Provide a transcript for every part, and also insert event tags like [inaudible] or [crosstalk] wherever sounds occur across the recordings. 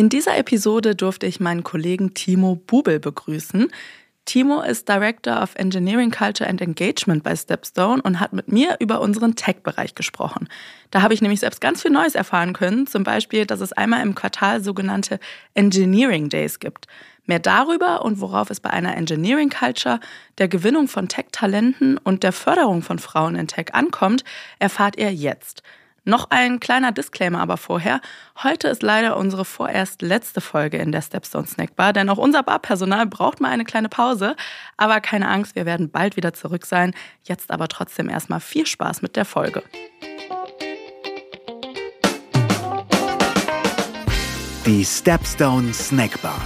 In dieser Episode durfte ich meinen Kollegen Timo Bubel begrüßen. Timo ist Director of Engineering Culture and Engagement bei Stepstone und hat mit mir über unseren Tech-Bereich gesprochen. Da habe ich nämlich selbst ganz viel Neues erfahren können, zum Beispiel, dass es einmal im Quartal sogenannte Engineering Days gibt. Mehr darüber und worauf es bei einer Engineering Culture, der Gewinnung von Tech-Talenten und der Förderung von Frauen in Tech ankommt, erfahrt ihr jetzt. Noch ein kleiner Disclaimer aber vorher. Heute ist leider unsere vorerst letzte Folge in der Stepstone Snack Bar, denn auch unser Barpersonal braucht mal eine kleine Pause. Aber keine Angst, wir werden bald wieder zurück sein. Jetzt aber trotzdem erstmal viel Spaß mit der Folge. Die Stepstone Snack Bar.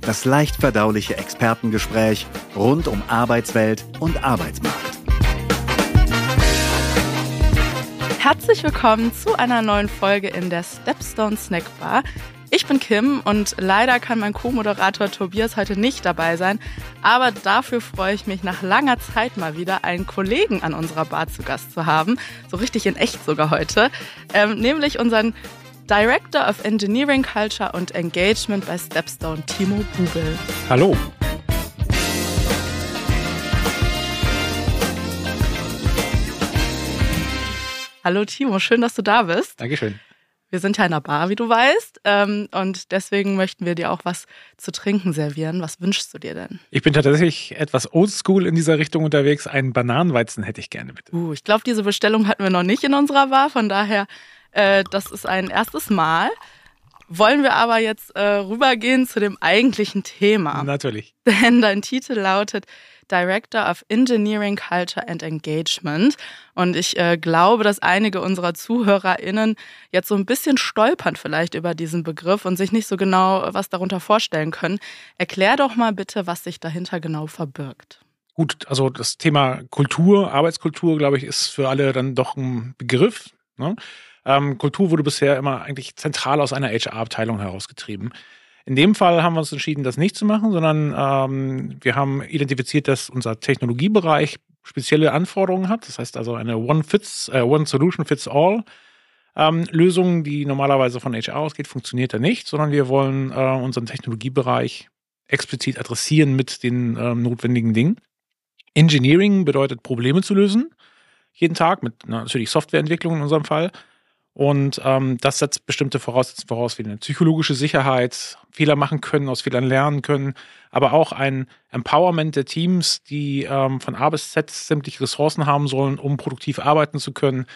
Das leicht verdauliche Expertengespräch rund um Arbeitswelt und Arbeitsmarkt. Herzlich willkommen zu einer neuen Folge in der Stepstone Snack Bar. Ich bin Kim und leider kann mein Co-Moderator Tobias heute nicht dabei sein, aber dafür freue ich mich nach langer Zeit mal wieder einen Kollegen an unserer Bar zu Gast zu haben, so richtig in echt sogar heute, ähm, nämlich unseren Director of Engineering Culture und Engagement bei Stepstone, Timo Bubel. Hallo. Hallo Timo, schön, dass du da bist. Dankeschön. Wir sind ja in einer Bar, wie du weißt, ähm, und deswegen möchten wir dir auch was zu trinken servieren. Was wünschst du dir denn? Ich bin tatsächlich etwas oldschool in dieser Richtung unterwegs. Einen Bananenweizen hätte ich gerne, bitte. Uh, ich glaube, diese Bestellung hatten wir noch nicht in unserer Bar, von daher, äh, das ist ein erstes Mal. Wollen wir aber jetzt äh, rübergehen zu dem eigentlichen Thema. Natürlich. [laughs] Denn dein Titel lautet Director of Engineering Culture and Engagement. Und ich äh, glaube, dass einige unserer ZuhörerInnen jetzt so ein bisschen stolpern vielleicht über diesen Begriff und sich nicht so genau was darunter vorstellen können. Erklär doch mal bitte, was sich dahinter genau verbirgt. Gut, also das Thema Kultur, Arbeitskultur, glaube ich, ist für alle dann doch ein Begriff. Ne? Ähm, Kultur wurde bisher immer eigentlich zentral aus einer HR-Abteilung herausgetrieben. In dem Fall haben wir uns entschieden, das nicht zu machen, sondern ähm, wir haben identifiziert, dass unser Technologiebereich spezielle Anforderungen hat. Das heißt also eine One Fits, äh, One Solution Fits All. Ähm, Lösung, die normalerweise von HR ausgeht, funktioniert da nicht, sondern wir wollen äh, unseren Technologiebereich explizit adressieren mit den äh, notwendigen Dingen. Engineering bedeutet Probleme zu lösen, jeden Tag mit na, natürlich Softwareentwicklung in unserem Fall. Und ähm, das setzt bestimmte Voraussetzungen voraus, wie eine psychologische Sicherheit, Fehler machen können, aus Fehlern lernen können, aber auch ein Empowerment der Teams, die ähm, von A bis Z sämtliche Ressourcen haben sollen, um produktiv arbeiten zu können,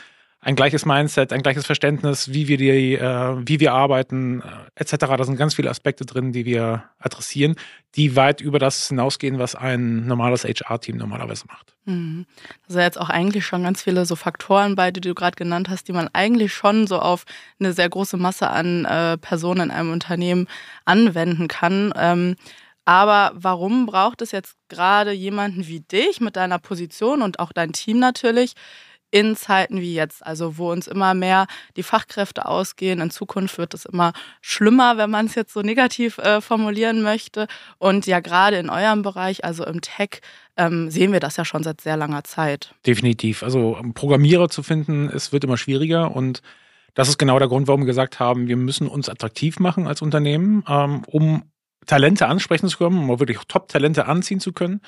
ein gleiches Mindset, ein gleiches Verständnis, wie wir die, äh, wie wir arbeiten, äh, etc. Da sind ganz viele Aspekte drin, die wir adressieren, die weit über das hinausgehen, was ein normales HR-Team normalerweise macht. Mhm. Da sind jetzt auch eigentlich schon ganz viele so Faktoren bei, die du gerade genannt hast, die man eigentlich schon so auf eine sehr große Masse an äh, Personen in einem Unternehmen anwenden kann. Ähm, aber warum braucht es jetzt gerade jemanden wie dich mit deiner Position und auch dein Team natürlich, in Zeiten wie jetzt, also wo uns immer mehr die Fachkräfte ausgehen. In Zukunft wird es immer schlimmer, wenn man es jetzt so negativ äh, formulieren möchte. Und ja, gerade in eurem Bereich, also im Tech, ähm, sehen wir das ja schon seit sehr langer Zeit. Definitiv. Also Programmierer zu finden, es wird immer schwieriger und das ist genau der Grund, warum wir gesagt haben, wir müssen uns attraktiv machen als Unternehmen, ähm, um Talente ansprechen zu können, um wirklich Top-Talente anziehen zu können.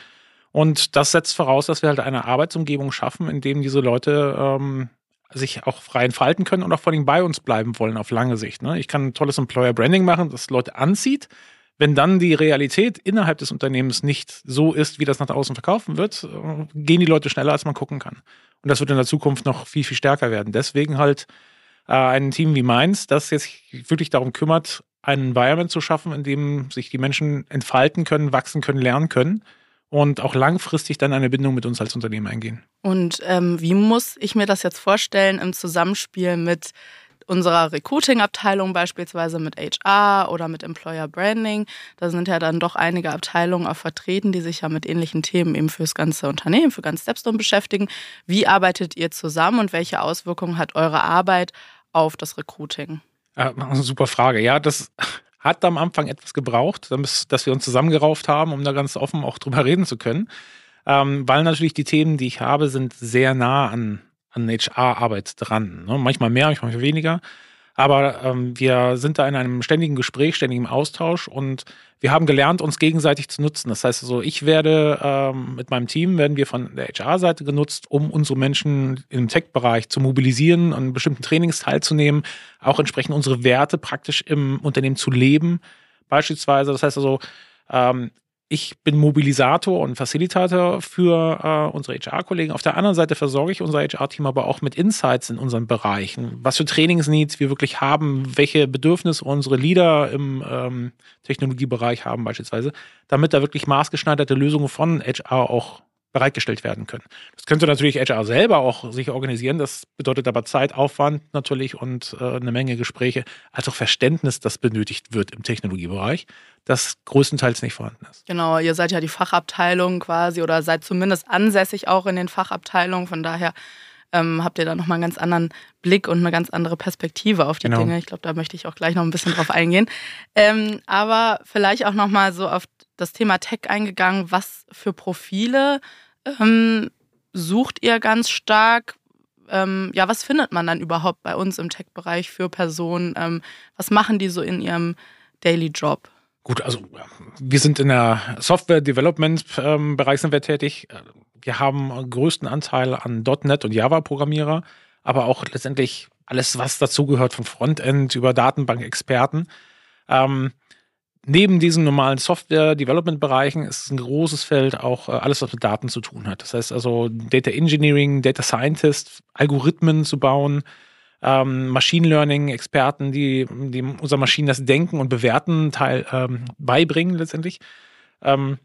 Und das setzt voraus, dass wir halt eine Arbeitsumgebung schaffen, in dem diese Leute ähm, sich auch frei entfalten können und auch vor allem bei uns bleiben wollen auf lange Sicht. Ne? Ich kann ein tolles Employer Branding machen, das Leute anzieht. Wenn dann die Realität innerhalb des Unternehmens nicht so ist, wie das nach außen verkaufen wird, äh, gehen die Leute schneller, als man gucken kann. Und das wird in der Zukunft noch viel, viel stärker werden. Deswegen halt äh, ein Team wie meins, das jetzt wirklich darum kümmert, ein Environment zu schaffen, in dem sich die Menschen entfalten können, wachsen können, lernen können und auch langfristig dann eine Bindung mit uns als Unternehmen eingehen. Und ähm, wie muss ich mir das jetzt vorstellen im Zusammenspiel mit unserer Recruiting-Abteilung beispielsweise mit HR oder mit Employer Branding. Da sind ja dann doch einige Abteilungen auch vertreten, die sich ja mit ähnlichen Themen eben fürs ganze Unternehmen, für ganz Stepstone beschäftigen. Wie arbeitet ihr zusammen und welche Auswirkungen hat eure Arbeit auf das Recruiting? Äh, super Frage. Ja, das hat am Anfang etwas gebraucht, dass wir uns zusammengerauft haben, um da ganz offen auch drüber reden zu können. Ähm, weil natürlich die Themen, die ich habe, sind sehr nah an, an HR-Arbeit dran. Ne? Manchmal mehr, manchmal weniger. Aber ähm, wir sind da in einem ständigen Gespräch, ständigem Austausch und wir haben gelernt, uns gegenseitig zu nutzen. Das heißt also, ich werde ähm, mit meinem Team, werden wir von der HR-Seite genutzt, um unsere Menschen im Tech-Bereich zu mobilisieren, an bestimmten Trainings teilzunehmen, auch entsprechend unsere Werte praktisch im Unternehmen zu leben. Beispielsweise, das heißt also, ähm, ich bin Mobilisator und Facilitator für äh, unsere HR-Kollegen. Auf der anderen Seite versorge ich unser HR-Team aber auch mit Insights in unseren Bereichen. Was für Trainingsneeds wir wirklich haben, welche Bedürfnisse unsere Leader im ähm, Technologiebereich haben beispielsweise, damit da wirklich maßgeschneiderte Lösungen von HR auch bereitgestellt werden können. Das könnte natürlich HR selber auch sich organisieren. Das bedeutet aber Zeit, Aufwand natürlich und äh, eine Menge Gespräche, als auch Verständnis, das benötigt wird im Technologiebereich, das größtenteils nicht vorhanden ist. Genau, ihr seid ja die Fachabteilung quasi oder seid zumindest ansässig auch in den Fachabteilungen. Von daher ähm, habt ihr da nochmal einen ganz anderen Blick und eine ganz andere Perspektive auf die genau. Dinge. Ich glaube, da möchte ich auch gleich noch ein bisschen drauf eingehen. Ähm, aber vielleicht auch nochmal so auf das Thema Tech eingegangen. Was für Profile ähm, sucht ihr ganz stark? Ähm, ja, was findet man dann überhaupt bei uns im Tech-Bereich für Personen? Ähm, was machen die so in ihrem Daily Job? Gut, also wir sind in der Software-Development-Bereich sind wir tätig. Wir haben größten Anteil an .NET und Java-Programmierer, aber auch letztendlich alles, was dazugehört, von Frontend über Datenbank-Experten. Ähm, neben diesen normalen Software-Development-Bereichen ist ein großes Feld auch äh, alles, was mit Daten zu tun hat. Das heißt also Data Engineering, Data Scientist, Algorithmen zu bauen, ähm, Machine Learning-Experten, die, die unserer Maschinen das Denken und Bewerten teil, ähm, beibringen letztendlich. Ähm,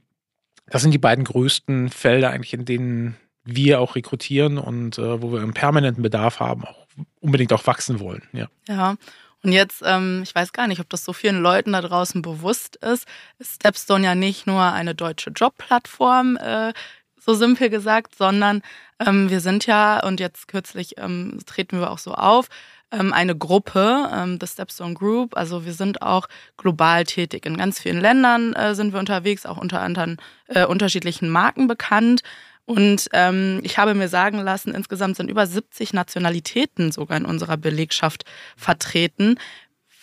das sind die beiden größten Felder eigentlich, in denen wir auch rekrutieren und äh, wo wir einen permanenten Bedarf haben, auch unbedingt auch wachsen wollen. Ja. ja. Und jetzt, ähm, ich weiß gar nicht, ob das so vielen Leuten da draußen bewusst ist, ist Stepstone ja nicht nur eine deutsche Jobplattform, äh, so simpel gesagt, sondern ähm, wir sind ja, und jetzt kürzlich ähm, treten wir auch so auf, ähm, eine Gruppe, ähm, the Stepstone Group. Also wir sind auch global tätig. In ganz vielen Ländern äh, sind wir unterwegs, auch unter anderen äh, unterschiedlichen Marken bekannt. Und ähm, ich habe mir sagen lassen, insgesamt sind über 70 Nationalitäten sogar in unserer Belegschaft vertreten.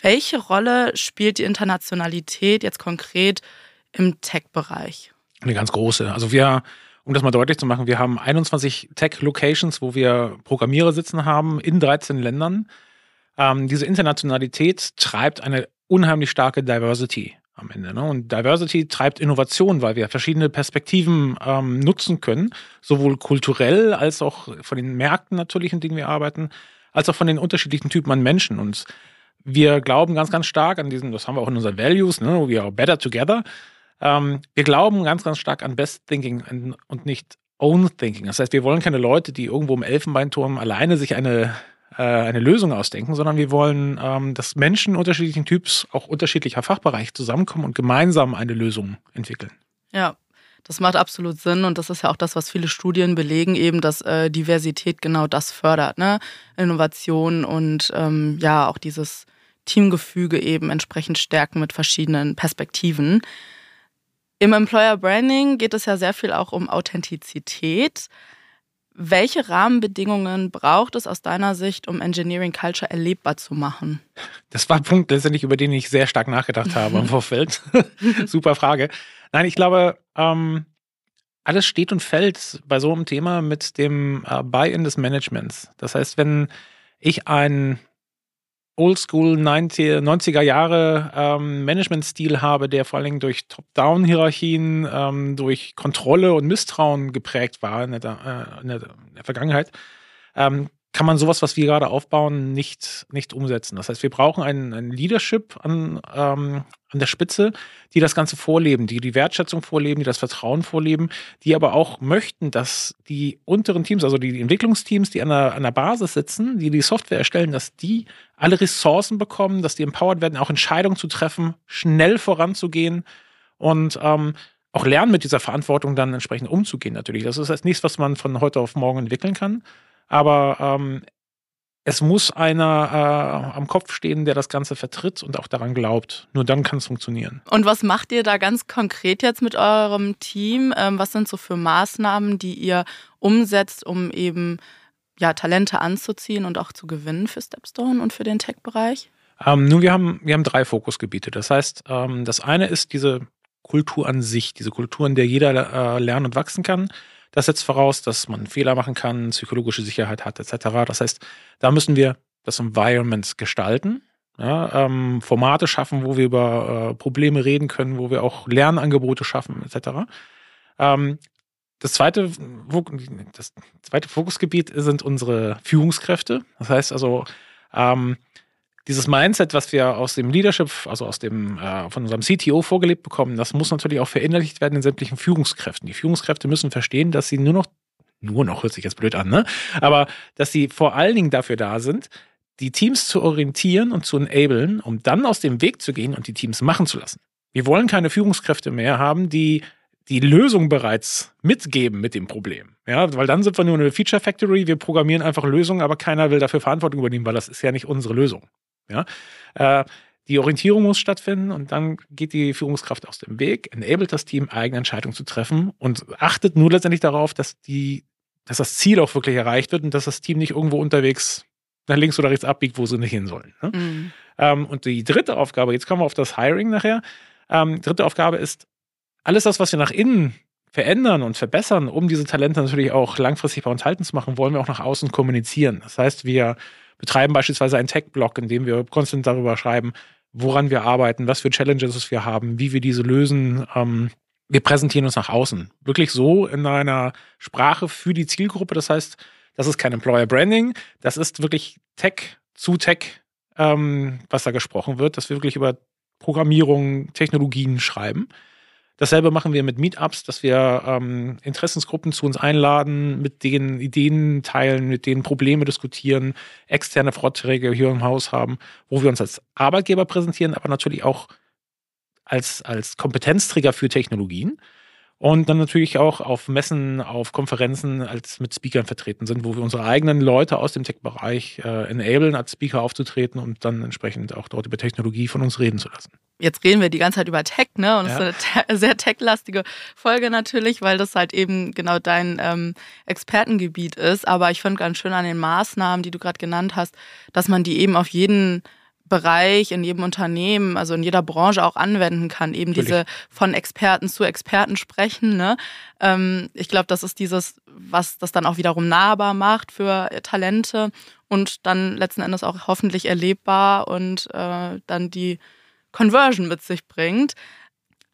Welche Rolle spielt die Internationalität jetzt konkret im Tech-Bereich? Eine ganz große. Also wir, um das mal deutlich zu machen, wir haben 21 Tech-Locations, wo wir Programmierer sitzen haben in 13 Ländern. Ähm, diese Internationalität treibt eine unheimlich starke Diversity am Ende. Ne? Und Diversity treibt Innovation, weil wir verschiedene Perspektiven ähm, nutzen können, sowohl kulturell als auch von den Märkten natürlich, in denen wir arbeiten, als auch von den unterschiedlichen Typen an Menschen. Und wir glauben ganz, ganz stark an diesen, das haben wir auch in unseren Values, ne? we are better together. Ähm, wir glauben ganz, ganz stark an Best Thinking und nicht Own Thinking. Das heißt, wir wollen keine Leute, die irgendwo im Elfenbeinturm alleine sich eine äh, eine Lösung ausdenken, sondern wir wollen, ähm, dass Menschen unterschiedlichen Typs, auch unterschiedlicher Fachbereich zusammenkommen und gemeinsam eine Lösung entwickeln. Ja, das macht absolut Sinn und das ist ja auch das, was viele Studien belegen, eben, dass äh, Diversität genau das fördert, ne? Innovation und ähm, ja auch dieses Teamgefüge eben entsprechend stärken mit verschiedenen Perspektiven. Im Employer Branding geht es ja sehr viel auch um Authentizität. Welche Rahmenbedingungen braucht es aus deiner Sicht, um Engineering Culture erlebbar zu machen? Das war ein Punkt letztendlich, über den ich sehr stark nachgedacht habe [laughs] im Vorfeld. [laughs] Super Frage. Nein, ich glaube, ähm, alles steht und fällt bei so einem Thema mit dem äh, Buy-in des Managements. Das heißt, wenn ich ein Oldschool 90er Jahre ähm, Managementstil habe, der vor allen Dingen durch Top-Down-Hierarchien, ähm, durch Kontrolle und Misstrauen geprägt war in der, äh, in der, Vergangenheit, ähm, kann man sowas, was wir gerade aufbauen, nicht, nicht umsetzen. Das heißt, wir brauchen ein, ein Leadership an, ähm, an der Spitze, die das Ganze vorleben, die die Wertschätzung vorleben, die das Vertrauen vorleben, die aber auch möchten, dass die unteren Teams, also die Entwicklungsteams, die an der, an der Basis sitzen, die die Software erstellen, dass die alle Ressourcen bekommen, dass die empowered werden, auch Entscheidungen zu treffen, schnell voranzugehen und ähm, auch lernen, mit dieser Verantwortung dann entsprechend umzugehen natürlich. Das ist jetzt nichts, was man von heute auf morgen entwickeln kann. Aber ähm, es muss einer äh, am Kopf stehen, der das Ganze vertritt und auch daran glaubt. Nur dann kann es funktionieren. Und was macht ihr da ganz konkret jetzt mit eurem Team? Ähm, was sind so für Maßnahmen, die ihr umsetzt, um eben ja, Talente anzuziehen und auch zu gewinnen für Stepstone und für den Tech-Bereich? Ähm, nun, wir haben, wir haben drei Fokusgebiete. Das heißt, ähm, das eine ist diese Kultur an sich, diese Kultur, in der jeder äh, lernen und wachsen kann. Das setzt voraus, dass man Fehler machen kann, psychologische Sicherheit hat, etc. Das heißt, da müssen wir das Environment gestalten, ja, ähm, Formate schaffen, wo wir über äh, Probleme reden können, wo wir auch Lernangebote schaffen, etc. Ähm, das zweite, das zweite Fokusgebiet sind unsere Führungskräfte. Das heißt also, ähm, dieses Mindset, was wir aus dem Leadership, also aus dem äh, von unserem CTO vorgelebt bekommen, das muss natürlich auch verinnerlicht werden in sämtlichen Führungskräften. Die Führungskräfte müssen verstehen, dass sie nur noch, nur noch hört sich jetzt blöd an, ne? Aber dass sie vor allen Dingen dafür da sind, die Teams zu orientieren und zu enablen, um dann aus dem Weg zu gehen und die Teams machen zu lassen. Wir wollen keine Führungskräfte mehr haben, die die Lösung bereits mitgeben mit dem Problem. Ja, weil dann sind wir nur eine Feature Factory, wir programmieren einfach Lösungen, aber keiner will dafür Verantwortung übernehmen, weil das ist ja nicht unsere Lösung. Ja, äh, die Orientierung muss stattfinden und dann geht die Führungskraft aus dem Weg, enabled das Team, eigene Entscheidungen zu treffen und achtet nur letztendlich darauf, dass die, dass das Ziel auch wirklich erreicht wird und dass das Team nicht irgendwo unterwegs nach links oder rechts abbiegt, wo sie nicht hin sollen. Ne? Mhm. Ähm, und die dritte Aufgabe, jetzt kommen wir auf das Hiring nachher. Ähm, dritte Aufgabe ist, alles das, was wir nach innen verändern und verbessern, um diese Talente natürlich auch langfristig bei uns halten zu machen, wollen wir auch nach außen kommunizieren. Das heißt, wir betreiben beispielsweise einen Tech-Blog, in dem wir konstant darüber schreiben, woran wir arbeiten, was für Challenges wir haben, wie wir diese lösen. Ähm, wir präsentieren uns nach außen. Wirklich so in einer Sprache für die Zielgruppe. Das heißt, das ist kein Employer Branding, das ist wirklich Tech zu Tech, ähm, was da gesprochen wird, dass wir wirklich über Programmierung, Technologien schreiben. Dasselbe machen wir mit Meetups, dass wir ähm, Interessensgruppen zu uns einladen, mit denen Ideen teilen, mit denen Probleme diskutieren, externe Vorträge hier im Haus haben, wo wir uns als Arbeitgeber präsentieren, aber natürlich auch als, als Kompetenzträger für Technologien. Und dann natürlich auch auf Messen, auf Konferenzen als mit Speakern vertreten sind, wo wir unsere eigenen Leute aus dem Tech-Bereich äh, enablen, als Speaker aufzutreten und dann entsprechend auch dort über Technologie von uns reden zu lassen. Jetzt reden wir die ganze Zeit über Tech, ne? Und es ja. ist eine sehr tech-lastige Folge natürlich, weil das halt eben genau dein ähm, Expertengebiet ist. Aber ich finde ganz schön an den Maßnahmen, die du gerade genannt hast, dass man die eben auf jeden Bereich, in jedem Unternehmen, also in jeder Branche auch anwenden kann, eben Natürlich. diese von Experten zu Experten sprechen. Ne? Ähm, ich glaube, das ist dieses, was das dann auch wiederum nahbar macht für Talente und dann letzten Endes auch hoffentlich erlebbar und äh, dann die Conversion mit sich bringt.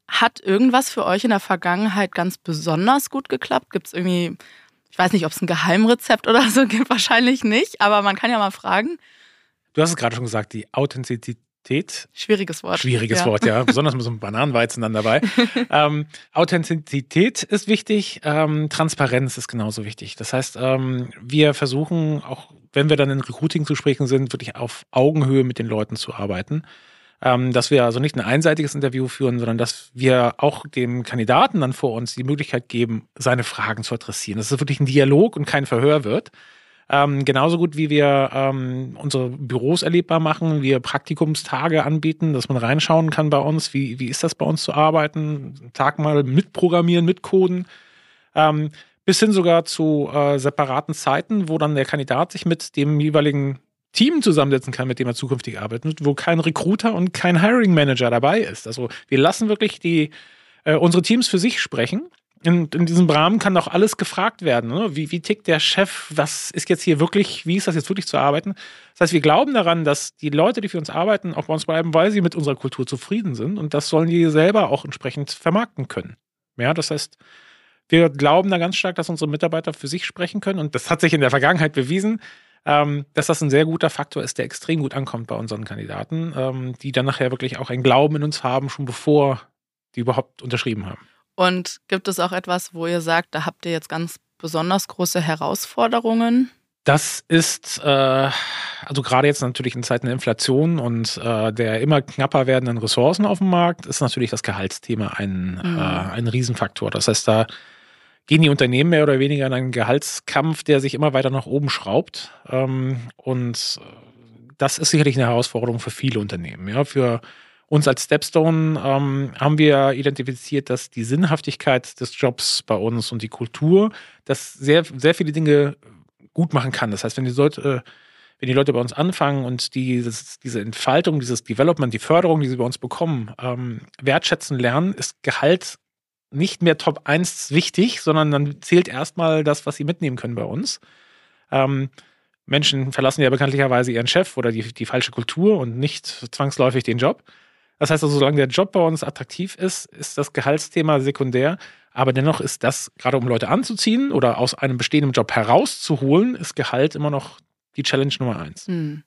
Hat irgendwas für euch in der Vergangenheit ganz besonders gut geklappt? Gibt es irgendwie, ich weiß nicht, ob es ein Geheimrezept oder so gibt, [laughs] wahrscheinlich nicht, aber man kann ja mal fragen. Du hast es gerade schon gesagt, die Authentizität. Schwieriges Wort. Schwieriges ja. Wort, ja. Besonders mit so einem Bananenweizen dann dabei. [laughs] ähm, Authentizität ist wichtig, ähm, Transparenz ist genauso wichtig. Das heißt, ähm, wir versuchen, auch wenn wir dann in Recruiting zu sprechen sind, wirklich auf Augenhöhe mit den Leuten zu arbeiten. Ähm, dass wir also nicht ein einseitiges Interview führen, sondern dass wir auch dem Kandidaten dann vor uns die Möglichkeit geben, seine Fragen zu adressieren. Dass es wirklich ein Dialog und kein Verhör wird. Ähm, genauso gut wie wir ähm, unsere Büros erlebbar machen, wir Praktikumstage anbieten, dass man reinschauen kann bei uns, wie, wie ist das bei uns zu arbeiten, Tag mal mitprogrammieren, mitcoden, ähm, bis hin sogar zu äh, separaten Zeiten, wo dann der Kandidat sich mit dem jeweiligen Team zusammensetzen kann, mit dem er zukünftig arbeitet, wo kein Recruiter und kein Hiring Manager dabei ist. Also wir lassen wirklich die äh, unsere Teams für sich sprechen in, in diesem Rahmen kann doch alles gefragt werden. Ne? Wie, wie tickt der Chef? Was ist jetzt hier wirklich, wie ist das jetzt wirklich zu arbeiten? Das heißt, wir glauben daran, dass die Leute, die für uns arbeiten, auch bei uns bleiben, weil sie mit unserer Kultur zufrieden sind. Und das sollen die selber auch entsprechend vermarkten können. Ja, das heißt, wir glauben da ganz stark, dass unsere Mitarbeiter für sich sprechen können. Und das hat sich in der Vergangenheit bewiesen, ähm, dass das ein sehr guter Faktor ist, der extrem gut ankommt bei unseren Kandidaten, ähm, die dann nachher wirklich auch einen Glauben in uns haben, schon bevor die überhaupt unterschrieben haben. Und gibt es auch etwas, wo ihr sagt, da habt ihr jetzt ganz besonders große Herausforderungen? Das ist, äh, also gerade jetzt natürlich in Zeiten der Inflation und äh, der immer knapper werdenden Ressourcen auf dem Markt, ist natürlich das Gehaltsthema ein, mhm. äh, ein Riesenfaktor. Das heißt, da gehen die Unternehmen mehr oder weniger in einen Gehaltskampf, der sich immer weiter nach oben schraubt. Ähm, und äh, das ist sicherlich eine Herausforderung für viele Unternehmen. Ja, für uns als Stepstone ähm, haben wir identifiziert, dass die Sinnhaftigkeit des Jobs bei uns und die Kultur, dass sehr, sehr viele Dinge gut machen kann. Das heißt, wenn die Leute, wenn die Leute bei uns anfangen und die, das, diese Entfaltung, dieses Development, die Förderung, die sie bei uns bekommen, ähm, wertschätzen lernen, ist Gehalt nicht mehr Top 1 wichtig, sondern dann zählt erstmal das, was sie mitnehmen können bei uns. Ähm, Menschen verlassen ja bekanntlicherweise ihren Chef oder die, die falsche Kultur und nicht zwangsläufig den Job. Das heißt also, solange der Job bei uns attraktiv ist, ist das Gehaltsthema sekundär. Aber dennoch ist das, gerade um Leute anzuziehen oder aus einem bestehenden Job herauszuholen, ist Gehalt immer noch die Challenge Nummer eins. Hm.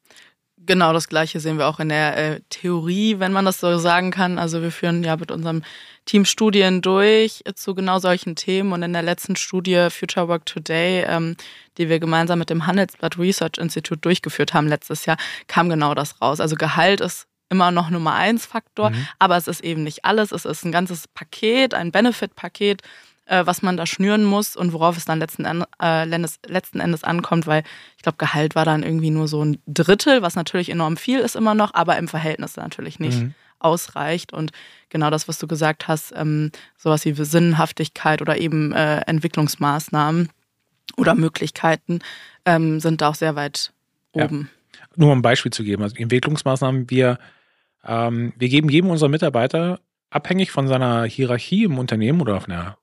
Genau das Gleiche sehen wir auch in der äh, Theorie, wenn man das so sagen kann. Also wir führen ja mit unserem Team Studien durch zu genau solchen Themen. Und in der letzten Studie Future Work Today, ähm, die wir gemeinsam mit dem Handelsblatt Research Institute durchgeführt haben letztes Jahr, kam genau das raus. Also Gehalt ist immer noch Nummer eins Faktor, mhm. aber es ist eben nicht alles. Es ist ein ganzes Paket, ein Benefit-Paket äh, was man da schnüren muss und worauf es dann letzten, äh, Endes, letzten Endes ankommt, weil ich glaube, Gehalt war dann irgendwie nur so ein Drittel, was natürlich enorm viel ist immer noch, aber im Verhältnis natürlich nicht mhm. ausreicht. Und genau das, was du gesagt hast, ähm, sowas wie Sinnhaftigkeit oder eben äh, Entwicklungsmaßnahmen oder Möglichkeiten ähm, sind da auch sehr weit oben. Ja. Nur um ein Beispiel zu geben, also Entwicklungsmaßnahmen, wir, ähm, wir geben jedem unserer Mitarbeiter abhängig von seiner Hierarchie im Unternehmen oder von der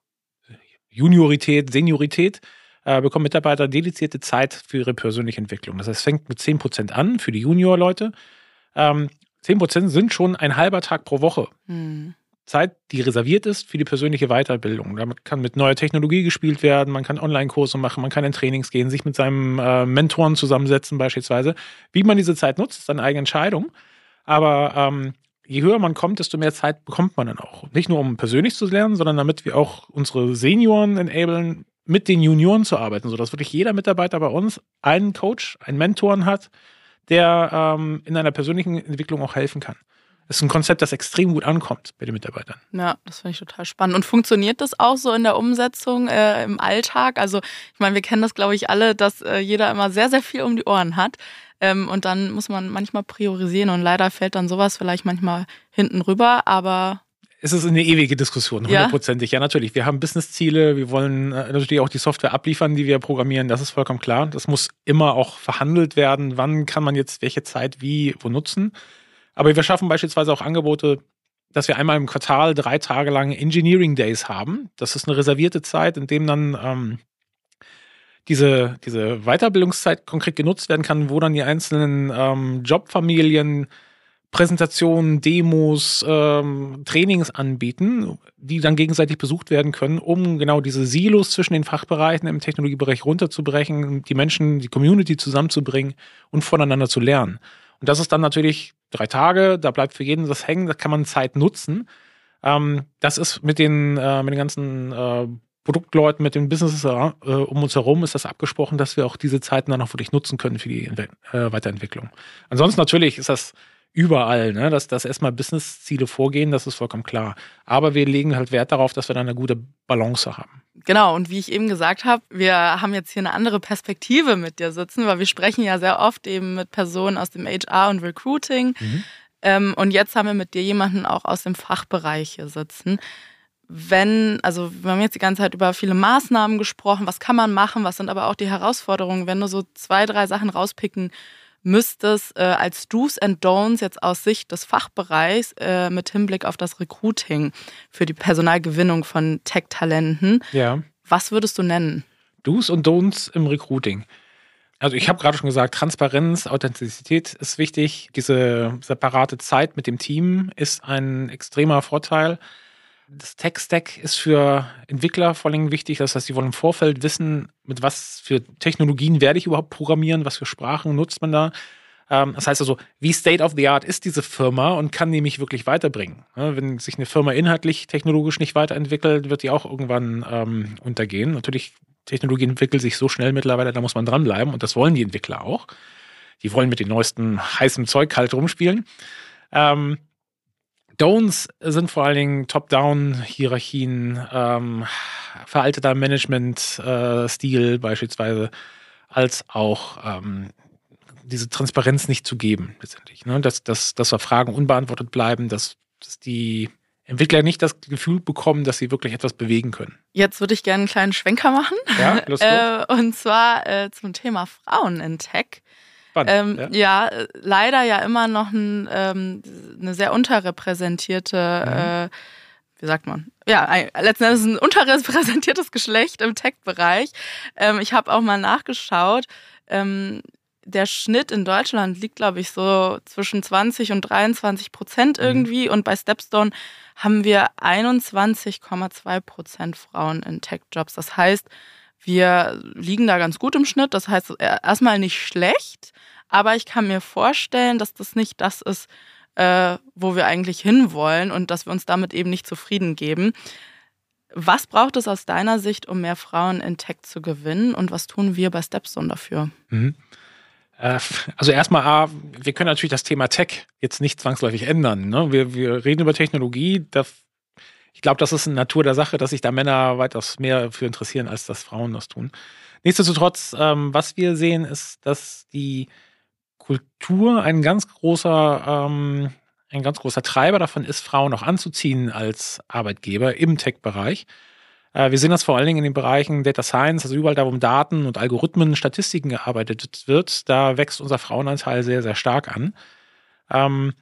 Juniorität, Seniorität, äh, bekommen Mitarbeiter dedizierte Zeit für ihre persönliche Entwicklung. Das heißt, es fängt mit 10% an für die Junior-Leute. Ähm, 10% sind schon ein halber Tag pro Woche. Mhm. Zeit, die reserviert ist für die persönliche Weiterbildung. Damit kann mit neuer Technologie gespielt werden, man kann Online-Kurse machen, man kann in Trainings gehen, sich mit seinem äh, Mentoren zusammensetzen beispielsweise. Wie man diese Zeit nutzt, ist eine eigene Entscheidung. Aber ähm, je höher man kommt, desto mehr Zeit bekommt man dann auch. Nicht nur um persönlich zu lernen, sondern damit wir auch unsere Senioren enablen, mit den Junioren zu arbeiten, sodass wirklich jeder Mitarbeiter bei uns einen Coach, einen Mentoren hat, der ähm, in einer persönlichen Entwicklung auch helfen kann. Das ist ein Konzept, das extrem gut ankommt bei den Mitarbeitern. Ja, das finde ich total spannend. Und funktioniert das auch so in der Umsetzung äh, im Alltag? Also, ich meine, wir kennen das, glaube ich, alle, dass äh, jeder immer sehr, sehr viel um die Ohren hat. Ähm, und dann muss man manchmal priorisieren und leider fällt dann sowas vielleicht manchmal hinten rüber, aber es ist eine ewige Diskussion, hundertprozentig. Ja? ja, natürlich. Wir haben Businessziele, wir wollen äh, natürlich auch die Software abliefern, die wir programmieren. Das ist vollkommen klar. Das muss immer auch verhandelt werden. Wann kann man jetzt welche Zeit wie wo nutzen? Aber wir schaffen beispielsweise auch Angebote, dass wir einmal im Quartal drei Tage lang Engineering Days haben. Das ist eine reservierte Zeit, in dem dann ähm, diese, diese Weiterbildungszeit konkret genutzt werden kann, wo dann die einzelnen ähm, Jobfamilien Präsentationen, Demos, ähm, Trainings anbieten, die dann gegenseitig besucht werden können, um genau diese Silos zwischen den Fachbereichen im Technologiebereich runterzubrechen, die Menschen, die Community zusammenzubringen und voneinander zu lernen. Und das ist dann natürlich drei Tage, da bleibt für jeden das hängen, da kann man Zeit nutzen. Ähm, das ist mit den, äh, mit den ganzen äh, Produktleuten, mit den Businesses äh, um uns herum ist das abgesprochen, dass wir auch diese Zeiten dann auch wirklich nutzen können für die äh, Weiterentwicklung. Ansonsten natürlich ist das überall, ne? dass, dass erstmal Businessziele vorgehen, das ist vollkommen klar. Aber wir legen halt Wert darauf, dass wir da eine gute Balance haben. Genau, und wie ich eben gesagt habe, wir haben jetzt hier eine andere Perspektive mit dir sitzen, weil wir sprechen ja sehr oft eben mit Personen aus dem HR und Recruiting. Mhm. Ähm, und jetzt haben wir mit dir jemanden auch aus dem Fachbereich hier sitzen wenn, also wir haben jetzt die ganze Zeit über viele Maßnahmen gesprochen, was kann man machen, was sind aber auch die Herausforderungen, wenn du so zwei, drei Sachen rauspicken müsstest, äh, als Do's and Don'ts jetzt aus Sicht des Fachbereichs äh, mit Hinblick auf das Recruiting für die Personalgewinnung von Tech-Talenten. Ja. Was würdest du nennen? Do's und Don'ts im Recruiting. Also ich habe gerade schon gesagt, Transparenz, Authentizität ist wichtig. Diese separate Zeit mit dem Team ist ein extremer Vorteil das Tech-Stack ist für Entwickler vor allem wichtig. Das heißt, sie wollen im Vorfeld wissen, mit was für Technologien werde ich überhaupt programmieren, was für Sprachen nutzt man da. Ähm, das heißt also, wie State of the Art ist diese Firma und kann die mich wirklich weiterbringen. Wenn sich eine Firma inhaltlich, technologisch nicht weiterentwickelt, wird die auch irgendwann ähm, untergehen. Natürlich, Technologie entwickelt sich so schnell mittlerweile, da muss man dranbleiben und das wollen die Entwickler auch. Die wollen mit den neuesten heißen Zeug halt rumspielen. Ähm, Don'ts sind vor allen Dingen Top-Down-Hierarchien, ähm, veralteter Management-Stil äh, beispielsweise, als auch ähm, diese Transparenz nicht zu geben, letztendlich. Ne? Dass, dass, dass Fragen unbeantwortet bleiben, dass, dass die Entwickler nicht das Gefühl bekommen, dass sie wirklich etwas bewegen können. Jetzt würde ich gerne einen kleinen Schwenker machen. Ja, los, los. [laughs] äh, und zwar äh, zum Thema Frauen in Tech. Ähm, ja. ja. leider ja immer noch ein, ähm, eine sehr unterrepräsentierte, mhm. äh, wie sagt man? Ja, ein, letzten Endes ein unterrepräsentiertes [laughs] Geschlecht im Tech-Bereich. Ähm, ich habe auch mal nachgeschaut. Ähm, der Schnitt in Deutschland liegt, glaube ich, so zwischen 20 und 23 Prozent mhm. irgendwie. Mhm. Und bei Stepstone haben wir 21,2 Prozent Frauen in Tech-Jobs. Das heißt, wir liegen da ganz gut im Schnitt. Das heißt, erstmal nicht schlecht, aber ich kann mir vorstellen, dass das nicht das ist, äh, wo wir eigentlich hinwollen und dass wir uns damit eben nicht zufrieden geben. Was braucht es aus deiner Sicht, um mehr Frauen in Tech zu gewinnen und was tun wir bei Stepstone dafür? Mhm. Äh, also erstmal, wir können natürlich das Thema Tech jetzt nicht zwangsläufig ändern. Ne? Wir, wir reden über Technologie. Ich glaube, das ist eine Natur der Sache, dass sich da Männer weitaus mehr für interessieren, als dass Frauen das tun. Nichtsdestotrotz, ähm, was wir sehen, ist, dass die Kultur ein ganz großer, ähm, ein ganz großer Treiber davon ist, Frauen auch anzuziehen als Arbeitgeber im Tech-Bereich. Äh, wir sehen das vor allen Dingen in den Bereichen Data Science, also überall da, wo um Daten und Algorithmen, Statistiken gearbeitet wird, da wächst unser Frauenanteil sehr, sehr stark an. Ähm,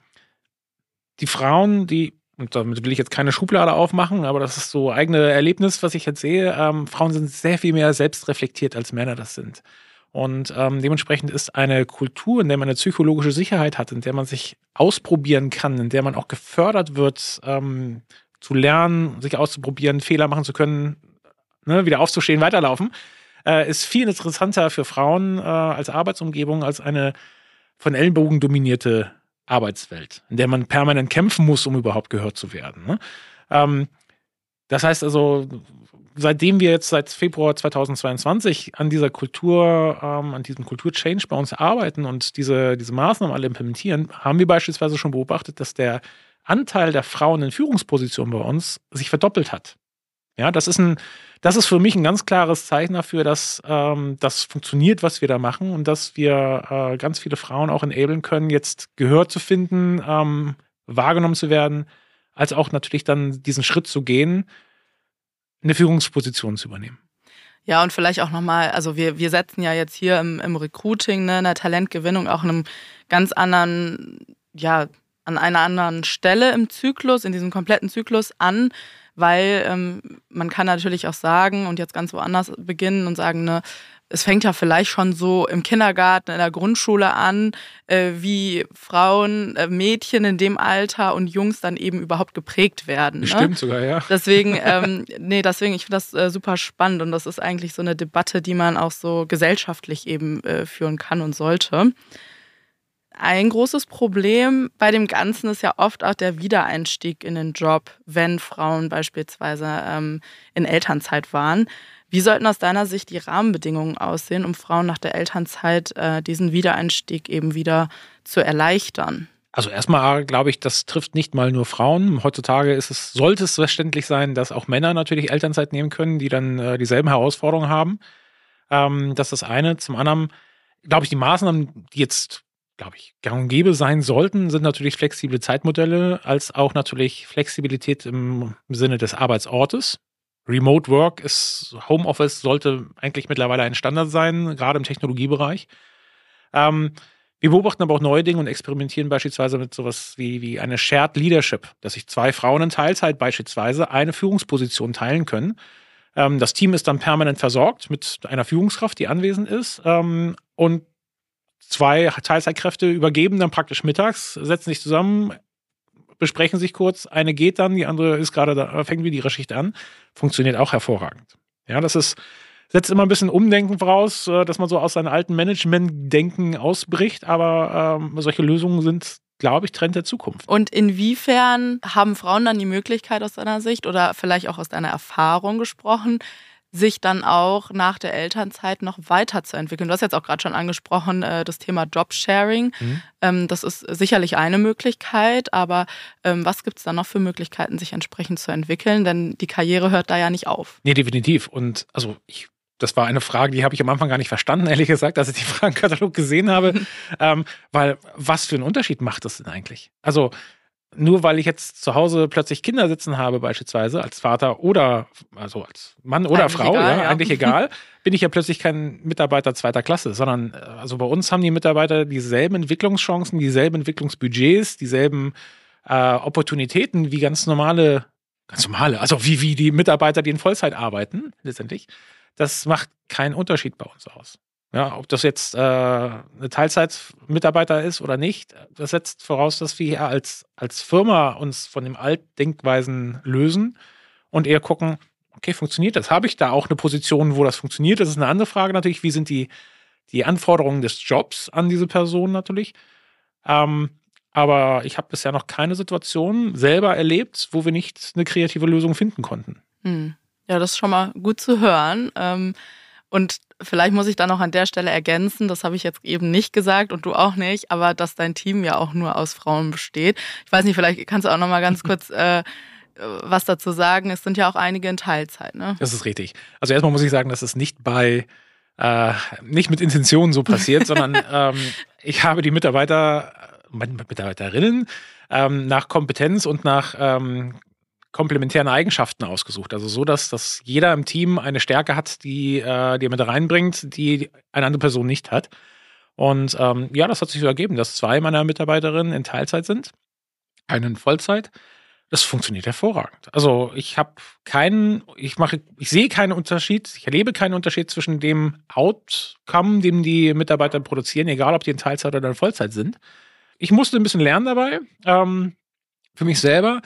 die Frauen, die, und damit will ich jetzt keine Schublade aufmachen, aber das ist so eigene Erlebnis, was ich jetzt sehe, ähm, Frauen sind sehr viel mehr selbstreflektiert, als Männer das sind. Und ähm, dementsprechend ist eine Kultur, in der man eine psychologische Sicherheit hat, in der man sich ausprobieren kann, in der man auch gefördert wird, ähm, zu lernen, sich auszuprobieren, Fehler machen zu können, ne, wieder aufzustehen, weiterlaufen, äh, ist viel interessanter für Frauen äh, als Arbeitsumgebung als eine von Ellenbogen dominierte Arbeitswelt, in der man permanent kämpfen muss, um überhaupt gehört zu werden. Ne? Ähm, das heißt also, seitdem wir jetzt seit Februar 2022 an dieser Kultur, ähm, an diesem Kulturchange bei uns arbeiten und diese, diese Maßnahmen alle implementieren, haben wir beispielsweise schon beobachtet, dass der Anteil der Frauen in Führungspositionen bei uns sich verdoppelt hat. Ja, das ist ein, das ist für mich ein ganz klares Zeichen dafür, dass ähm, das funktioniert, was wir da machen und dass wir äh, ganz viele Frauen auch enablen können, jetzt gehört zu finden, ähm, wahrgenommen zu werden, als auch natürlich dann diesen Schritt zu gehen, eine Führungsposition zu übernehmen. Ja, und vielleicht auch nochmal, also wir, wir setzen ja jetzt hier im, im Recruiting, ne, in der Talentgewinnung auch in einem ganz anderen, ja, an einer anderen Stelle im Zyklus, in diesem kompletten Zyklus an, weil ähm, man kann natürlich auch sagen und jetzt ganz woanders beginnen und sagen, ne, es fängt ja vielleicht schon so im Kindergarten, in der Grundschule an, äh, wie Frauen, äh, Mädchen in dem Alter und Jungs dann eben überhaupt geprägt werden. Ne? Stimmt sogar, ja. Deswegen, [laughs] ähm, nee, deswegen, ich finde das äh, super spannend und das ist eigentlich so eine Debatte, die man auch so gesellschaftlich eben äh, führen kann und sollte. Ein großes Problem bei dem Ganzen ist ja oft auch der Wiedereinstieg in den Job, wenn Frauen beispielsweise ähm, in Elternzeit waren. Wie sollten aus deiner Sicht die Rahmenbedingungen aussehen, um Frauen nach der Elternzeit äh, diesen Wiedereinstieg eben wieder zu erleichtern? Also erstmal glaube ich, das trifft nicht mal nur Frauen. Heutzutage ist es, sollte es verständlich sein, dass auch Männer natürlich Elternzeit nehmen können, die dann äh, dieselben Herausforderungen haben. Ähm, das ist das eine. Zum anderen glaube ich, die Maßnahmen, die jetzt glaube ich, gang und gäbe sein sollten, sind natürlich flexible Zeitmodelle, als auch natürlich Flexibilität im Sinne des Arbeitsortes. Remote Work ist, Homeoffice sollte eigentlich mittlerweile ein Standard sein, gerade im Technologiebereich. Ähm, wir beobachten aber auch neue Dinge und experimentieren beispielsweise mit sowas wie, wie eine Shared Leadership, dass sich zwei Frauen in Teilzeit beispielsweise eine Führungsposition teilen können. Ähm, das Team ist dann permanent versorgt mit einer Führungskraft, die anwesend ist. Ähm, und zwei Teilzeitkräfte übergeben dann praktisch mittags, setzen sich zusammen, besprechen sich kurz. Eine geht dann, die andere ist gerade da, fängt wieder ihre Schicht an. Funktioniert auch hervorragend. Ja, das ist, setzt immer ein bisschen Umdenken voraus, äh, dass man so aus seinem alten Management-Denken ausbricht, aber ähm, solche Lösungen sind, glaube ich, Trend der Zukunft. Und inwiefern haben Frauen dann die Möglichkeit aus deiner Sicht oder vielleicht auch aus deiner Erfahrung gesprochen, sich dann auch nach der Elternzeit noch weiterzuentwickeln. Du hast jetzt auch gerade schon angesprochen, äh, das Thema Jobsharing. Mhm. Ähm, das ist sicherlich eine Möglichkeit, aber ähm, was gibt es da noch für Möglichkeiten, sich entsprechend zu entwickeln? Denn die Karriere hört da ja nicht auf. Nee, definitiv. Und also ich das war eine Frage, die habe ich am Anfang gar nicht verstanden, [laughs] ehrlich gesagt, als ich den Fragenkatalog gesehen habe. [laughs] ähm, weil was für einen Unterschied macht das denn eigentlich? Also nur weil ich jetzt zu Hause plötzlich Kinder sitzen habe, beispielsweise als Vater oder also als Mann oder Eigentlich Frau, egal, ja, ja. eigentlich egal, [laughs] bin ich ja plötzlich kein Mitarbeiter zweiter Klasse, sondern äh, also bei uns haben die Mitarbeiter dieselben Entwicklungschancen, dieselben Entwicklungsbudgets, dieselben äh, Opportunitäten wie ganz normale, ganz normale, also wie, wie die Mitarbeiter, die in Vollzeit arbeiten, letztendlich. Das macht keinen Unterschied bei uns aus. Ja, ob das jetzt äh, eine Teilzeitmitarbeiter ist oder nicht, das setzt voraus, dass wir hier als, als Firma uns von dem Altdenkweisen lösen und eher gucken, okay, funktioniert das? Habe ich da auch eine Position, wo das funktioniert? Das ist eine andere Frage natürlich. Wie sind die, die Anforderungen des Jobs an diese Person natürlich? Ähm, aber ich habe bisher noch keine Situation selber erlebt, wo wir nicht eine kreative Lösung finden konnten. Hm. Ja, das ist schon mal gut zu hören. Ähm, und vielleicht muss ich da noch an der Stelle ergänzen, das habe ich jetzt eben nicht gesagt und du auch nicht, aber dass dein Team ja auch nur aus Frauen besteht. Ich weiß nicht, vielleicht kannst du auch noch mal ganz [laughs] kurz äh, was dazu sagen. Es sind ja auch einige in Teilzeit, ne? Das ist richtig. Also erstmal muss ich sagen, dass es nicht bei äh, nicht mit Intention so passiert, [laughs] sondern ähm, ich habe die Mitarbeiter, meine Mitarbeiterinnen ähm, nach Kompetenz und nach ähm, komplementären Eigenschaften ausgesucht. Also so, dass, dass jeder im Team eine Stärke hat, die, äh, die er mit reinbringt, die eine andere Person nicht hat. Und ähm, ja, das hat sich so ergeben, dass zwei meiner Mitarbeiterinnen in Teilzeit sind, eine in Vollzeit. Das funktioniert hervorragend. Also ich habe keinen, ich mache, ich sehe keinen Unterschied, ich erlebe keinen Unterschied zwischen dem Outcome, dem die Mitarbeiter produzieren, egal ob die in Teilzeit oder in Vollzeit sind. Ich musste ein bisschen lernen dabei, ähm, für mich selber,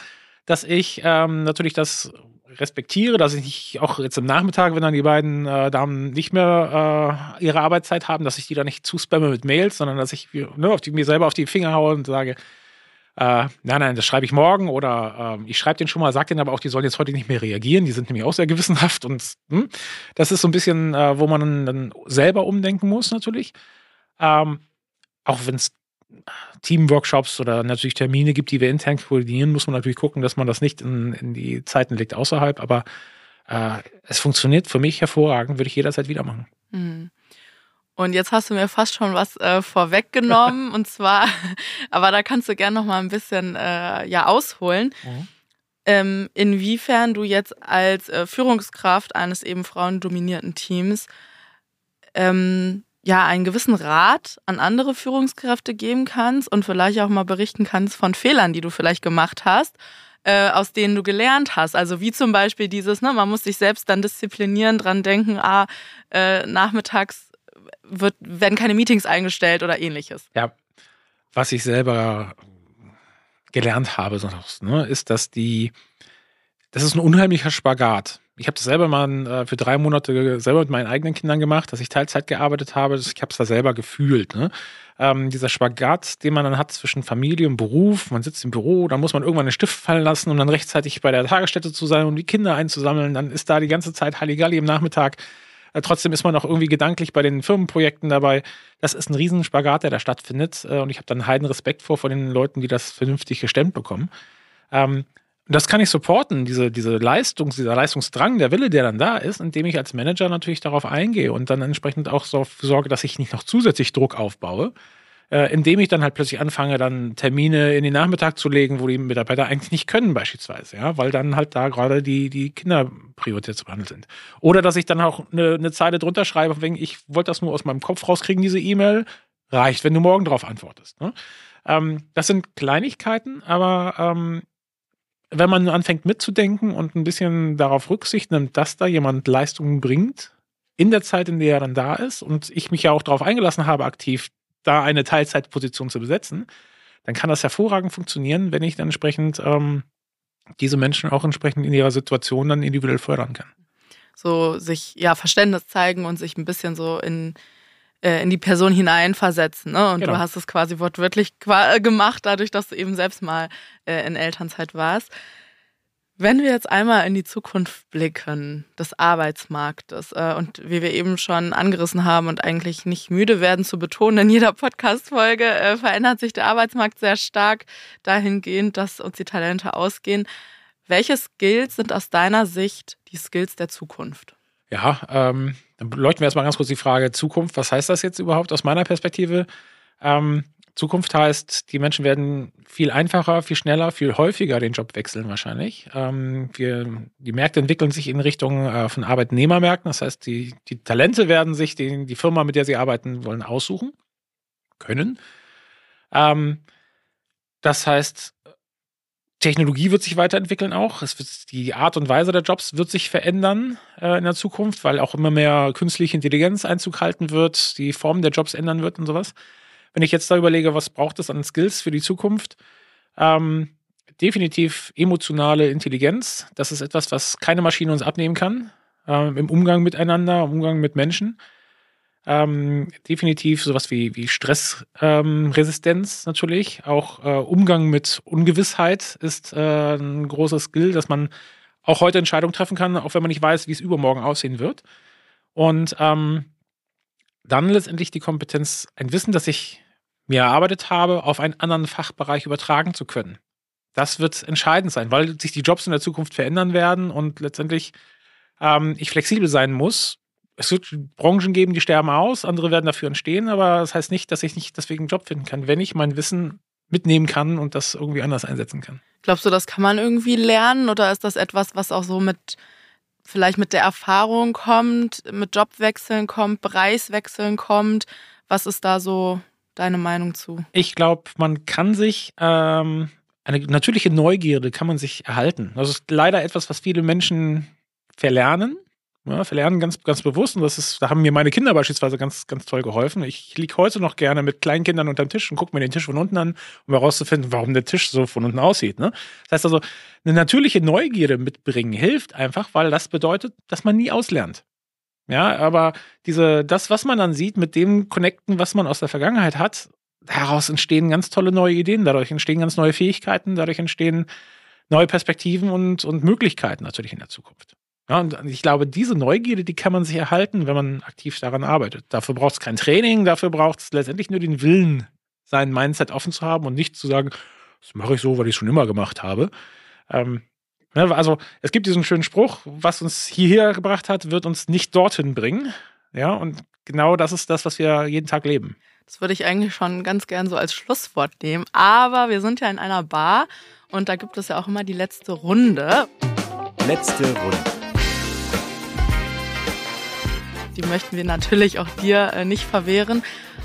dass ich ähm, natürlich das respektiere, dass ich nicht auch jetzt im Nachmittag, wenn dann die beiden äh, Damen nicht mehr äh, ihre Arbeitszeit haben, dass ich die da nicht zuspamme mit Mails, sondern dass ich ne, die, mir selber auf die Finger haue und sage, äh, nein, nein, das schreibe ich morgen oder äh, ich schreibe den schon mal, sage denen aber auch, die sollen jetzt heute nicht mehr reagieren, die sind nämlich auch sehr gewissenhaft und hm, das ist so ein bisschen, äh, wo man dann selber umdenken muss natürlich. Ähm, auch wenn es Teamworkshops oder natürlich Termine gibt, die wir intern koordinieren, muss man natürlich gucken, dass man das nicht in, in die Zeiten legt außerhalb, aber äh, es funktioniert für mich hervorragend, würde ich jederzeit wieder machen. Mhm. Und jetzt hast du mir fast schon was äh, vorweggenommen [laughs] und zwar, aber da kannst du gerne noch mal ein bisschen äh, ja ausholen, Mhm. ähm, inwiefern du jetzt als äh, Führungskraft eines eben frauendominierten Teams ähm, ja einen gewissen Rat an andere Führungskräfte geben kannst und vielleicht auch mal berichten kannst von Fehlern, die du vielleicht gemacht hast. Äh, aus denen du gelernt hast. Also wie zum Beispiel dieses, ne, man muss sich selbst dann disziplinieren, dran denken, ah, äh, nachmittags wird, werden keine Meetings eingestellt oder ähnliches. Ja, was ich selber gelernt habe, sonst, ne, ist, dass die, das ist ein unheimlicher Spagat. Ich habe das selber mal äh, für drei Monate selber mit meinen eigenen Kindern gemacht, dass ich Teilzeit gearbeitet habe. Ich habe es da selber gefühlt. Ne? Ähm, dieser Spagat, den man dann hat zwischen Familie und Beruf. Man sitzt im Büro, dann muss man irgendwann einen Stift fallen lassen, um dann rechtzeitig bei der Tagesstätte zu sein, um die Kinder einzusammeln. Dann ist da die ganze Zeit Halligalli im Nachmittag. Äh, trotzdem ist man noch irgendwie gedanklich bei den Firmenprojekten dabei. Das ist ein Riesenspagat, der da stattfindet. Äh, und ich habe dann heiden Respekt vor von den Leuten, die das vernünftig gestemmt bekommen. Ähm, das kann ich supporten, diese, diese Leistung, dieser Leistungsdrang, der Wille, der dann da ist, indem ich als Manager natürlich darauf eingehe und dann entsprechend auch so sorge, dass ich nicht noch zusätzlich Druck aufbaue, äh, indem ich dann halt plötzlich anfange, dann Termine in den Nachmittag zu legen, wo die Mitarbeiter eigentlich nicht können, beispielsweise, ja, weil dann halt da gerade die, die Kinder prioritär zu behandeln sind. Oder dass ich dann auch eine, eine Zeile drunter schreibe, wegen ich wollte das nur aus meinem Kopf rauskriegen, diese E-Mail, reicht, wenn du morgen darauf antwortest. Ne? Ähm, das sind Kleinigkeiten, aber ähm, wenn man anfängt mitzudenken und ein bisschen darauf Rücksicht nimmt, dass da jemand Leistungen bringt, in der Zeit, in der er dann da ist, und ich mich ja auch darauf eingelassen habe, aktiv da eine Teilzeitposition zu besetzen, dann kann das hervorragend funktionieren, wenn ich dann entsprechend ähm, diese Menschen auch entsprechend in ihrer Situation dann individuell fördern kann. So sich ja Verständnis zeigen und sich ein bisschen so in, äh, in die Person hineinversetzen. Ne? Und Genau. du hast es quasi wortwörtlich qua- äh, gemacht, dadurch, dass du eben selbst mal äh, in Elternzeit warst. Wenn wir jetzt einmal in die Zukunft blicken des Arbeitsmarktes äh, und wie wir eben schon angerissen haben und eigentlich nicht müde werden zu betonen, in jeder Podcast-Folge äh, verändert sich der Arbeitsmarkt sehr stark dahingehend, dass uns die Talente ausgehen. Welche Skills sind aus deiner Sicht die Skills der Zukunft? Ja, ähm, dann beleuchten wir erstmal ganz kurz die Frage Zukunft. Was heißt das jetzt überhaupt aus meiner Perspektive? Ähm, Zukunft heißt, die Menschen werden viel einfacher, viel schneller, viel häufiger den Job wechseln wahrscheinlich. Ähm, wir, die Märkte entwickeln sich in Richtung äh, von Arbeitnehmermärkten. Das heißt, die, die Talente werden sich den, die Firma, mit der sie arbeiten wollen, aussuchen können. Ähm, das heißt, Technologie wird sich weiterentwickeln auch. Wird, die Art und Weise der Jobs wird sich verändern äh, in der Zukunft, weil auch immer mehr künstliche Intelligenz Einzug halten wird, die Form der Jobs ändern wird und sowas wenn ich jetzt da überlege, was braucht es an Skills für die Zukunft, ähm, definitiv emotionale Intelligenz. Das ist etwas, was keine Maschine uns abnehmen kann. Ähm, Im Umgang miteinander, im Umgang mit Menschen. Ähm, definitiv sowas wie, wie Stressresistenz ähm, natürlich. Auch äh, Umgang mit Ungewissheit ist äh, ein großes Skill, dass man auch heute Entscheidungen treffen kann, auch wenn man nicht weiß, wie es übermorgen aussehen wird. Und ähm, dann letztendlich die Kompetenz, ein Wissen, das ich mir erarbeitet habe, auf einen anderen Fachbereich übertragen zu können. Das wird entscheidend sein, weil sich die Jobs in der Zukunft verändern werden und letztendlich ähm, ich flexibel sein muss. Es wird Branchen geben, die sterben aus, andere werden dafür entstehen, aber das heißt nicht, dass ich nicht deswegen einen Job finden kann, wenn ich mein Wissen mitnehmen kann und das irgendwie anders einsetzen kann. Glaubst du, das kann man irgendwie lernen oder ist das etwas, was auch so mit vielleicht mit der Erfahrung kommt, mit Jobwechseln kommt, Bereichswechseln kommt? Was ist da so deine Meinung zu? Ich glaube, man kann sich ähm, eine natürliche Neugierde kann man sich erhalten. Das ist leider etwas, was viele Menschen verlernen. Ja, verlernen ganz, ganz bewusst. Und das ist, da haben mir meine Kinder beispielsweise ganz, ganz toll geholfen. Ich liege heute noch gerne mit Kleinkindern unterm Tisch und gucke mir den Tisch von unten an, um herauszufinden, warum der Tisch so von unten aussieht. Ne? Das heißt also, eine natürliche Neugierde mitbringen hilft einfach, weil das bedeutet, dass man nie auslernt. Ja, aber diese, das, was man dann sieht, mit dem connecten, was man aus der Vergangenheit hat, daraus entstehen ganz tolle neue Ideen, dadurch entstehen ganz neue Fähigkeiten, dadurch entstehen neue Perspektiven und, und Möglichkeiten natürlich in der Zukunft. Ja, und ich glaube, diese Neugierde, die kann man sich erhalten, wenn man aktiv daran arbeitet. Dafür braucht es kein Training, dafür braucht es letztendlich nur den Willen, sein Mindset offen zu haben und nicht zu sagen, das mache ich so, weil ich es schon immer gemacht habe. Ähm, Ne, also es gibt diesen schönen Spruch, was uns hierher gebracht hat, wird uns nicht dorthin bringen. Ja, und genau das ist das, was wir jeden Tag leben. Das würde ich eigentlich schon ganz gern so als Schlusswort nehmen. Aber wir sind ja in einer Bar und da gibt es ja auch immer die letzte Runde. Letzte Runde. Die möchten wir natürlich auch dir äh, nicht verwehren.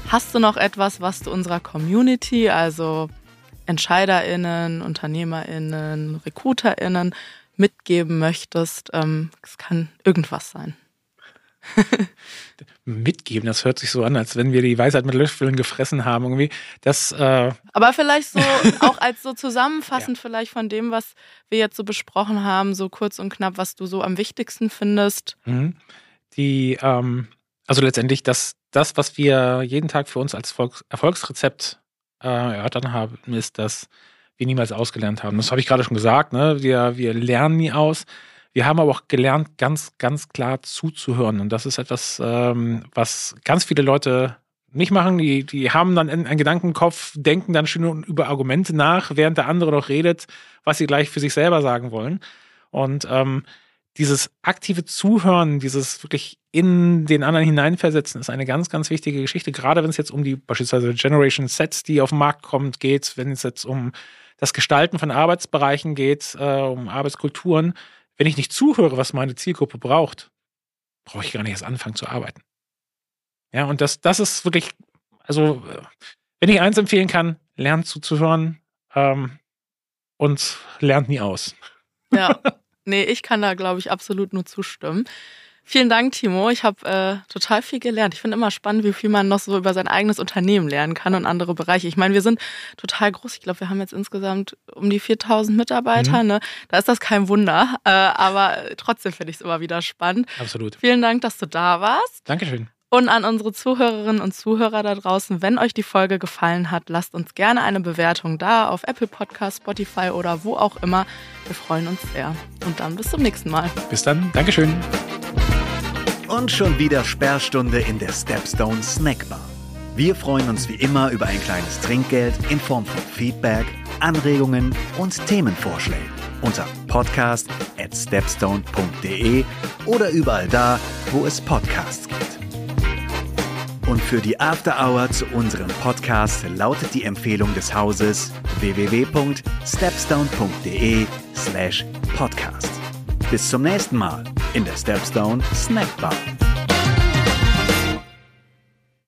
Hast du noch etwas, was du unserer Community, also EntscheiderInnen, UnternehmerInnen, RecruiterInnen mitgeben möchtest. Ähm, es kann irgendwas sein. [laughs] mitgeben, das hört sich so an, als wenn wir die Weisheit mit Löffeln gefressen haben. Irgendwie. Das, äh Aber vielleicht so [laughs] auch als so zusammenfassend ja. vielleicht von dem, was wir jetzt so besprochen haben, so kurz und knapp, was du so am wichtigsten findest. Mhm. Die, ähm, also letztendlich das, das, was wir jeden Tag für uns als Volks Erfolgsrezept äh, erörtern haben, ist, dass wir niemals ausgelernt haben. Das habe ich gerade schon gesagt. Ne? Wir, wir lernen nie aus. Wir haben aber auch gelernt, ganz, ganz klar zuzuhören. Und das ist etwas, ähm, was ganz viele Leute nicht machen. Die, die haben dann einen Gedankenkopf, denken dann schon über Argumente nach, während der andere noch redet, was sie gleich für sich selber sagen wollen. Und ähm, dieses aktive Zuhören, dieses wirklich in den anderen hineinversetzen, ist eine ganz, ganz wichtige Geschichte. Gerade wenn es jetzt um die beispielsweise Generation Sets, die auf den Markt kommt, geht, wenn es jetzt um das Gestalten von Arbeitsbereichen geht, äh, um Arbeitskulturen. Wenn ich nicht zuhöre, was meine Zielgruppe braucht, brauche ich gar nicht erst anfangen zu arbeiten. Ja, und das, das ist wirklich, also, wenn ich eins empfehlen kann, lernt zuzuhören ähm, und lernt nie aus. Ja. [laughs] Nee, ich kann da, glaube ich, absolut nur zustimmen. Vielen Dank, Timo. Ich habe äh, total viel gelernt. Ich finde immer spannend, wie viel man noch so über sein eigenes Unternehmen lernen kann und andere Bereiche. Ich meine, wir sind total groß. Ich glaube, wir haben jetzt insgesamt um die 4000 Mitarbeiter. Mhm. Ne? Da ist das kein Wunder. Äh, aber trotzdem finde ich es immer wieder spannend. Absolut. Vielen Dank, dass du da warst. Dankeschön. Und an unsere Zuhörerinnen und Zuhörer da draußen, wenn euch die Folge gefallen hat, lasst uns gerne eine Bewertung da auf Apple Podcast, Spotify oder wo auch immer. Wir freuen uns sehr. Und dann bis zum nächsten Mal. Bis dann. Dankeschön. Und schon wieder Sperrstunde in der Stepstone Snackbar. Wir freuen uns wie immer über ein kleines Trinkgeld in Form von Feedback, Anregungen und Themenvorschlägen unter podcast at stepstone.de oder überall da, wo es Podcasts gibt. Und für die After Hour zu unserem Podcast lautet die Empfehlung des Hauses www.stepstone.de slash podcast. Bis zum nächsten Mal in der Stepstone Snackbar.